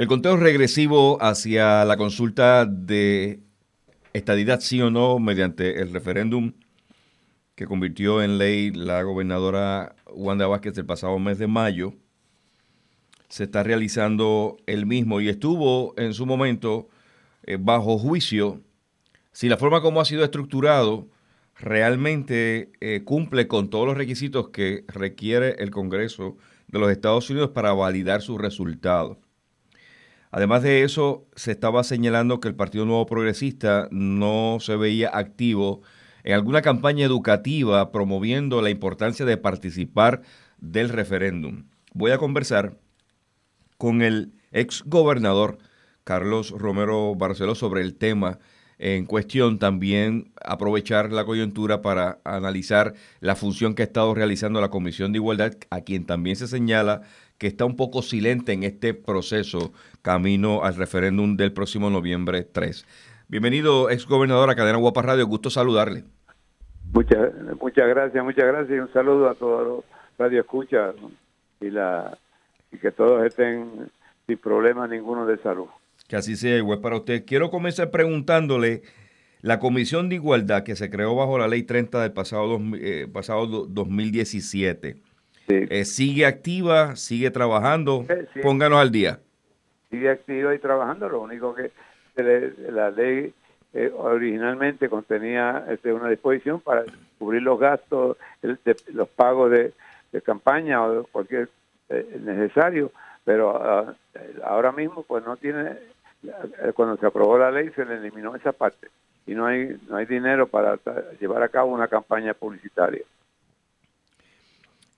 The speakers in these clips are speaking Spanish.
El conteo regresivo hacia la consulta de estadidad sí o no mediante el referéndum que convirtió en ley la gobernadora Wanda Vázquez el pasado mes de mayo, se está realizando el mismo y estuvo en su momento eh, bajo juicio si la forma como ha sido estructurado realmente eh, cumple con todos los requisitos que requiere el Congreso de los Estados Unidos para validar su resultado. Además de eso, se estaba señalando que el Partido Nuevo Progresista no se veía activo en alguna campaña educativa promoviendo la importancia de participar del referéndum. Voy a conversar con el ex gobernador Carlos Romero Barceló sobre el tema en cuestión, también aprovechar la coyuntura para analizar la función que ha estado realizando la Comisión de Igualdad, a quien también se señala que está un poco silente en este proceso camino al referéndum del próximo noviembre 3. Bienvenido, ex gobernador a Cadena Guapa Radio, gusto saludarle. Muchas, muchas gracias, muchas gracias y un saludo a todos los radio escucha y, la, y que todos estén sin problema ninguno de salud. Que así sea, igual para usted. Quiero comenzar preguntándole, la Comisión de Igualdad que se creó bajo la Ley 30 del pasado, eh, pasado 2017, eh, ¿Sigue activa? ¿Sigue trabajando? Pónganos al día. Sigue activa y trabajando. Lo único que la ley eh, originalmente contenía este, una disposición para cubrir los gastos, los pagos de, campaña o cualquier eh, necesario, pero ah, ahora mismo pues no tiene, cuando se aprobó la ley se le eliminó esa parte y no hay, no hay dinero para llevar a cabo una campaña publicitaria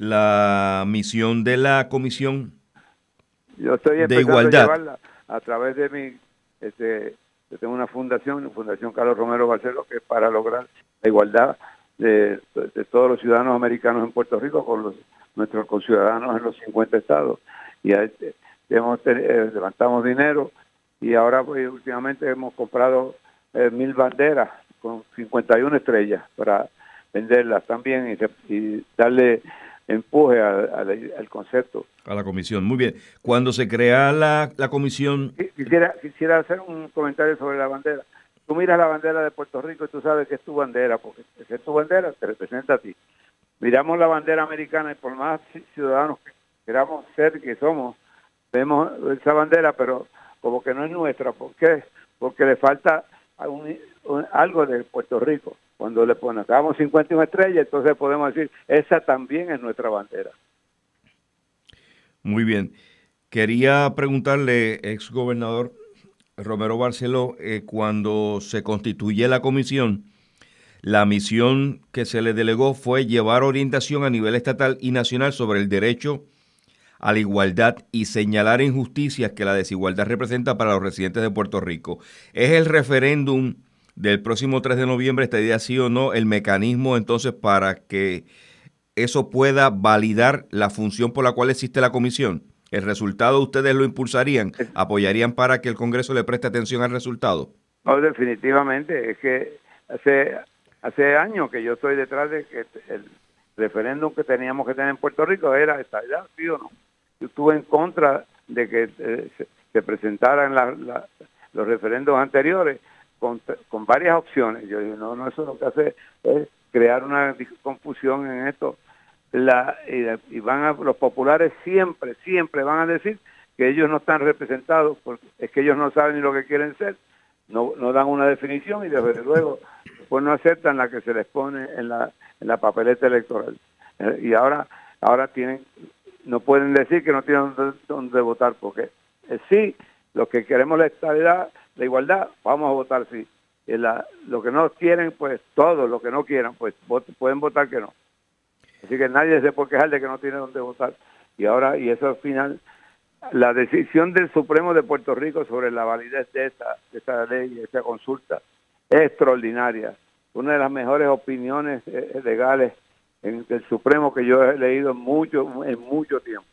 la misión de la Comisión Yo estoy de Igualdad. A, través de mi, este, yo tengo una fundación, Fundación Carlos Romero Barceló, que es para lograr la igualdad de, todos los ciudadanos americanos en Puerto Rico con los, nuestros conciudadanos en los 50 estados. Y este, hemos, eh, levantamos dinero y ahora pues, últimamente hemos comprado eh, mil banderas con 51 estrellas para venderlas también y, y darle empuje al concepto. A la comisión, muy bien. Cuando se crea la, la comisión... Quisiera, quisiera hacer un comentario sobre la bandera. Tú miras la bandera de Puerto Rico y tú sabes que es tu bandera, porque es tu bandera, te representa a ti. Miramos la bandera americana y por más ciudadanos que queramos ser que somos, vemos esa bandera, pero como que no es nuestra. ¿Por qué? Porque le falta algo de Puerto Rico. Cuando le ponemos 51 estrellas, entonces podemos decir, esa también es nuestra bandera. Muy bien. Quería preguntarle, ex gobernador Romero Barceló, eh, cuando se constituye la comisión, la misión que se le delegó fue llevar orientación a nivel estatal y nacional sobre el derecho a la igualdad y señalar injusticias que la desigualdad representa para los residentes de Puerto Rico. ¿Es el referéndum del próximo 3 de noviembre estaría sí o no el mecanismo entonces para que eso pueda validar la función por la cual existe la comisión? ¿El resultado ustedes lo impulsarían? ¿Apoyarían para que el Congreso le preste atención al resultado? No, definitivamente. Es que hace, hace años que yo estoy detrás de que el referéndum que teníamos que tener en Puerto Rico era esta, ¿sí o no? Yo estuve en contra de que eh, se, presentaran los referendos anteriores con, varias opciones. Yo digo, no, no, eso lo que hace es crear una confusión en esto. La, y, van a, los populares siempre, siempre van a decir que ellos no están representados porque es que ellos no saben ni lo que quieren ser, no, no dan una definición y desde luego pues no aceptan la que se les pone en la, en la papeleta electoral. Eh, y ahora, ahora tienen, no pueden decir que no tienen dónde, votar porque eh, sí, lo que queremos la estabilidad la igualdad, vamos a votar sí. Y la, lo que no quieren, pues todos los que no quieran, pues pueden votar que no. Así que nadie se puede quejar de que no tiene dónde votar. Y ahora, y eso al final, la decisión del Supremo de Puerto Rico sobre la validez de esta, de esta ley, de esta consulta, es extraordinaria. Una de las mejores opiniones eh, legales en el Supremo que yo he leído mucho, en mucho tiempo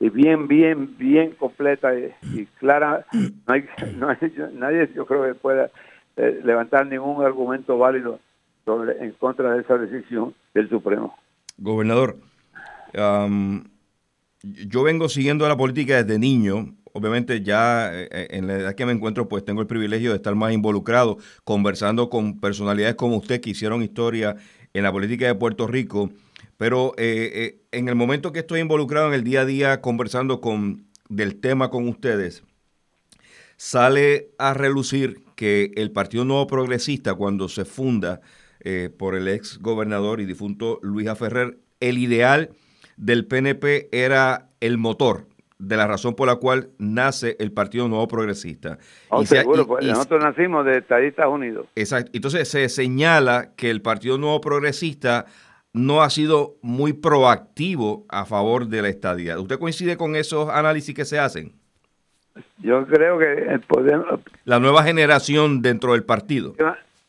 y bien, bien, bien completa y, clara. No hay, no hay, nadie, yo creo que pueda eh, levantar ningún argumento válido sobre, en contra de esa decisión del Supremo. Gobernador, yo vengo siguiendo la política desde niño. obviamente ya eh, en la edad que me encuentro, pues tengo el privilegio de estar más involucrado, conversando con personalidades como usted que hicieron historia en la política de Puerto Rico. Pero eh, en el momento que estoy involucrado en el día a día conversando con del tema con ustedes, sale a relucir que el Partido Nuevo Progresista, cuando se funda por el ex gobernador y difunto Luis Ferrer, el ideal del PNP era el motor de la razón por la cual nace el Partido Nuevo Progresista. Oh, seguro, pues, nosotros nacimos de Estadistas Unidos. Exacto. Entonces se señala que el Partido Nuevo Progresista no ha sido muy proactivo a favor de la estadía. ¿Usted coincide con esos análisis que se hacen? Yo creo que podemos... La nueva generación dentro del partido.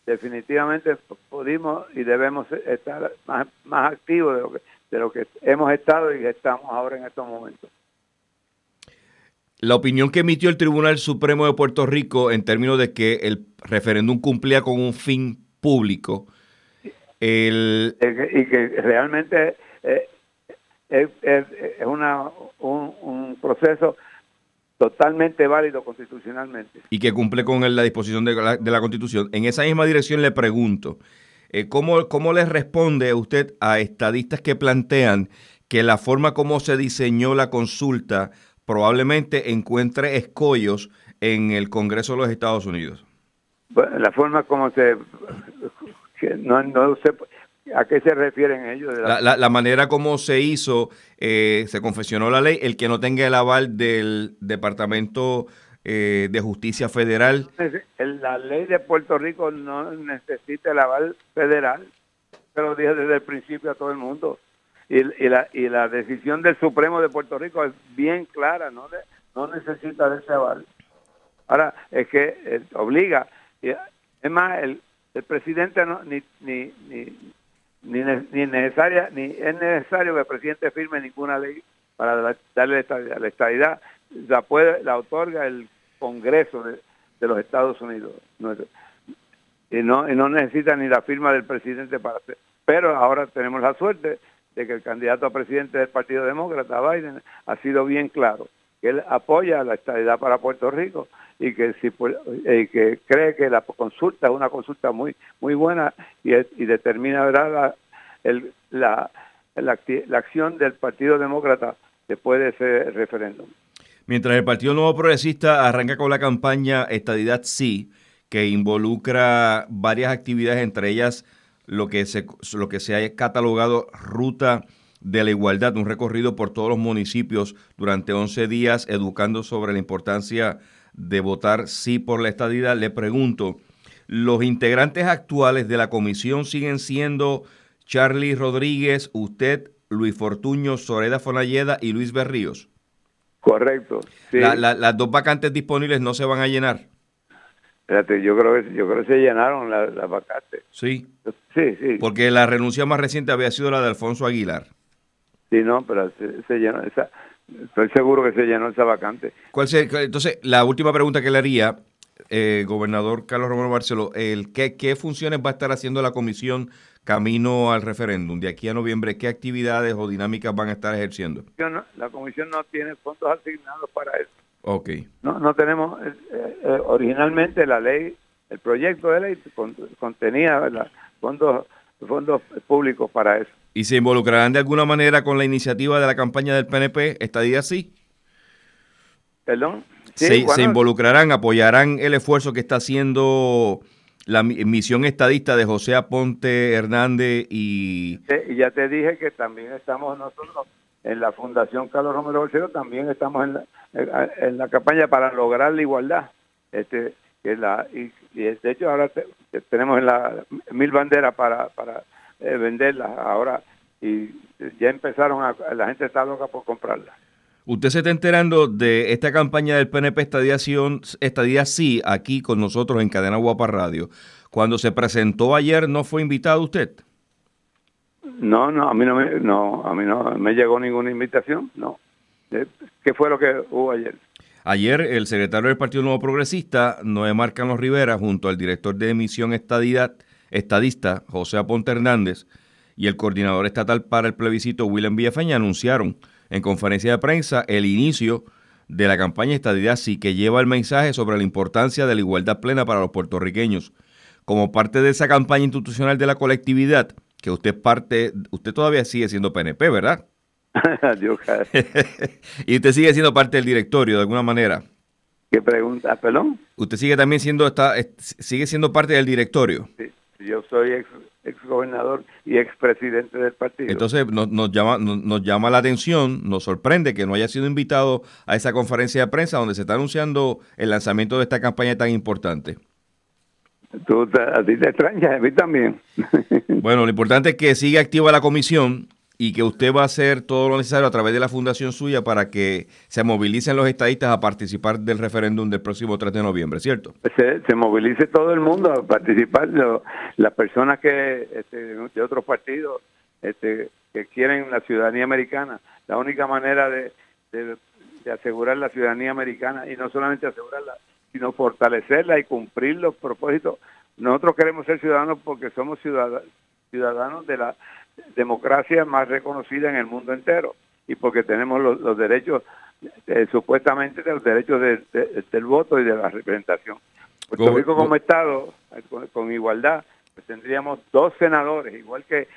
Definitivamente pudimos y debemos estar más, más activos de lo que de lo que hemos estado y estamos ahora en estos momentos. La opinión que emitió el Tribunal Supremo de Puerto Rico en términos de que el referéndum cumplía con un fin público. El... Y que realmente eh, es, una, un, proceso totalmente válido constitucionalmente. Y que cumple con la disposición de la, de la Constitución. En esa misma dirección le pregunto, eh, ¿cómo, ¿Cómo le responde usted a estadistas que plantean que la forma como se diseñó la consulta probablemente encuentre escollos en el Congreso de los Estados Unidos? la forma como se... no, no sé, ¿A qué se refieren ellos? la... La, manera como se hizo, eh, se confesionó la ley, el que no tenga el aval del Departamento eh, de Justicia Federal. La ley de Puerto Rico no necesita el aval federal, pero dije desde el principio a todo el mundo. Y, la, y la decisión del Supremo de Puerto Rico es bien clara, no, no necesita de ese aval. Ahora, es que eh, obliga, es más, el, el presidente no, ni, ni, ni, ni, necesaria, ni es necesario que el presidente firme ninguna ley para darle la estabilidad la puede la otorga el Congreso de, los Estados Unidos. Y no y no necesita ni la firma del presidente para hacer pero ahora tenemos la suerte de que el candidato a presidente del Partido Demócrata Biden ha sido bien claro que él apoya la estabilidad para Puerto Rico y que si que cree que la consulta es una consulta muy muy buena y, y determina ¿verdad? La, la, la acción del Partido Demócrata después de ese referéndum. Mientras el Partido Nuevo Progresista arranca con la campaña Estadidad Sí, que involucra varias actividades, entre ellas lo que se, lo que se ha catalogado Ruta de la Igualdad, un recorrido por todos los municipios durante 11 días educando sobre la importancia de votar sí por la estadidad. Le pregunto, ¿los integrantes actuales de la comisión siguen siendo Charlie Rodríguez, usted, Luis Fortuño, Soreda Fonalleda y Luis Berríos? Correcto. las dos vacantes disponibles no se van a llenar. Espérate, yo creo que yo creo que se llenaron las vacantes. Sí. Sí, sí. Porque la renuncia más reciente había sido la de Alfonso Aguilar. Sí, no, pero se, llenó esa. Estoy seguro que se llenó esa vacante. ¿Cuál entonces, la última pregunta que le haría, eh, gobernador Carlos Romero Barceló, el, ¿qué, ¿qué funciones va a estar haciendo la comisión camino al referéndum, de aquí a noviembre, ¿qué actividades o dinámicas van a estar ejerciendo? La comisión no tiene fondos asignados para eso. Ok. No, no tenemos, eh, eh, originalmente la ley, el proyecto de ley contenía fondos fondos públicos para eso. ¿Y se involucrarán de alguna manera con la iniciativa de la campaña del PNP esta día sí? ¿Perdón? Sí, se involucrarán, apoyarán el esfuerzo que está haciendo la misión estadista de José Aponte Hernández y... y ya te dije que también estamos nosotros en la Fundación Carlos Romero Bolsero, también estamos en la, en la campaña para lograr la igualdad. Este, que la, y, de hecho ahora tenemos en la mil banderas para, para eh, venderlas ahora y ya empezaron a, la gente está loca por comprarlas. Usted se está enterando de esta campaña del PNP Estadiación, Estadía Sí, aquí con nosotros en Cadena Guapa Radio. Cuando se presentó ayer, ¿no fue invitado usted? No, no, a mí no me, no, a mí no me llegó ninguna invitación, no. Eh, ¿Qué fue lo que hubo ayer? Ayer el secretario del Partido Nuevo Progresista, Noé Marcanos Rivera, junto al director de emisión estadidad, estadista, José Aponte Hernández, y el coordinador estatal para el plebiscito, William Villafaña, anunciaron en conferencia de prensa el inicio de la campaña Estadidad sí que lleva el mensaje sobre la importancia de la igualdad plena para los puertorriqueños. Como parte de esa campaña institucional de la colectividad, que usted parte, usted todavía sigue siendo PNP, ¿verdad? y usted sigue siendo parte del directorio de alguna manera. ¿Qué pregunta, perdón? Usted sigue también siendo está, sigue siendo parte del directorio. Sí, yo soy ex, ex gobernador y ex presidente del partido. Entonces nos, nos llama nos, llama la atención, nos sorprende que no haya sido invitado a esa conferencia de prensa donde se está anunciando el lanzamiento de esta campaña tan importante. Tú, a ti te extrañas, a mí también. bueno, lo importante es que siga activa la comisión y que usted va a hacer todo lo necesario a través de la fundación suya para que se movilicen los estadistas a participar del referéndum del próximo 3 de noviembre, ¿cierto? Se, movilice todo el mundo a participar, las personas que este, de otros partidos este, que quieren la ciudadanía americana. La única manera de, de, asegurar la ciudadanía americana, y no solamente asegurarla, sino fortalecerla y cumplir los propósitos. Nosotros queremos ser ciudadanos porque somos ciudadanos de la democracia más reconocida en el mundo entero y porque tenemos los, derechos, eh, supuestamente los derechos del voto y de la representación. Puerto Rico como Estado, eh, con, igualdad, pues tendríamos dos senadores, igual que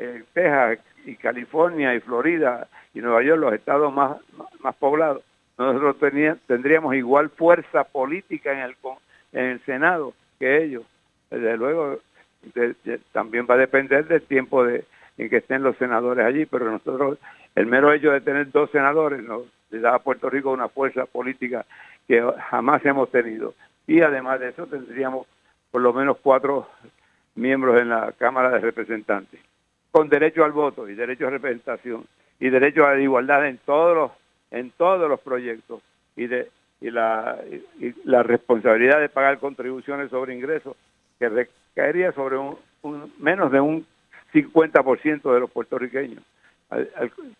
eh, Texas y California y Florida y Nueva York, los estados más, más poblados. Nosotros tendríamos igual fuerza política en el, en el Senado que ellos. Desde luego, también va a depender del tiempo de, en que estén los senadores allí, pero nosotros, el mero hecho de tener dos senadores nos le da a Puerto Rico una fuerza política que jamás hemos tenido. Y además de eso tendríamos por lo menos cuatro miembros en la Cámara de Representantes, con derecho al voto y derecho a representación y derecho a la igualdad en todos los, en todos los proyectos y la, y la responsabilidad de pagar contribuciones sobre ingresos que recaería sobre un menos de un 50% de los puertorriqueños.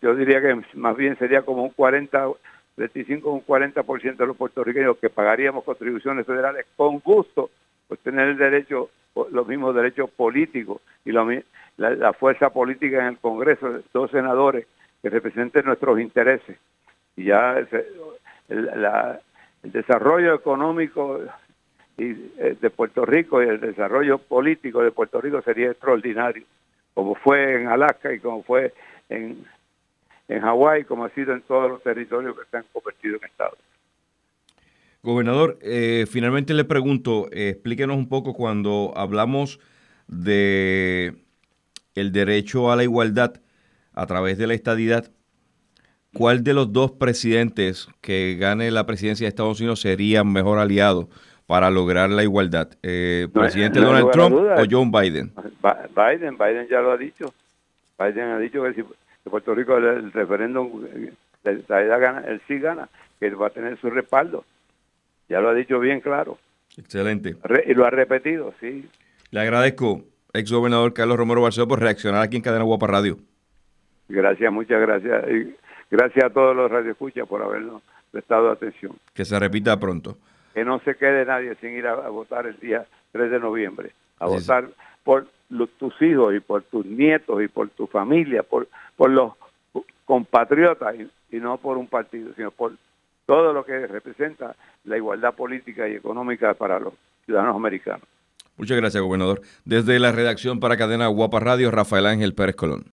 Yo diría que más bien sería como un 40, 35 un 40% de los puertorriqueños que pagaríamos contribuciones federales con gusto por tener el derecho, los mismos derechos políticos y la, fuerza política en el Congreso, dos senadores que representen nuestros intereses. Y ya el, desarrollo económico eh, de Puerto Rico y el desarrollo político de Puerto Rico sería extraordinario como fue en Alaska y como fue en, en Hawái, como ha sido en todos los territorios que se han convertido en estados. Gobernador, eh, finalmente le pregunto, eh, explíquenos un poco cuando hablamos de el derecho a la igualdad a través de la estadidad, ¿cuál de los dos presidentes que gane la presidencia de Estados Unidos sería mejor aliado para lograr la igualdad? Eh, ¿Presidente Donald Trump o John Biden? Biden, Biden ya lo ha dicho. Biden ha dicho que si Puerto Rico el, referéndum, la gana, él sí gana, que va a tener su respaldo. Ya lo ha dicho bien claro. Excelente. y lo ha repetido, sí. Le agradezco, ex gobernador Carlos Romero Barceló, por reaccionar aquí en Cadena Guapa Radio. Gracias, muchas gracias. Y gracias a todos los radioescuchas por habernos prestado atención. Que se repita pronto que no se quede nadie sin ir a, votar el día 3 de noviembre, a votar por tus hijos y por tus nietos y por tu familia, por, por los compatriotas y, no por un partido, sino por todo lo que representa la igualdad política y económica para los ciudadanos americanos. Muchas gracias, gobernador. Desde la redacción para Cadena Guapa Radio, Rafael Ángel Pérez Colón.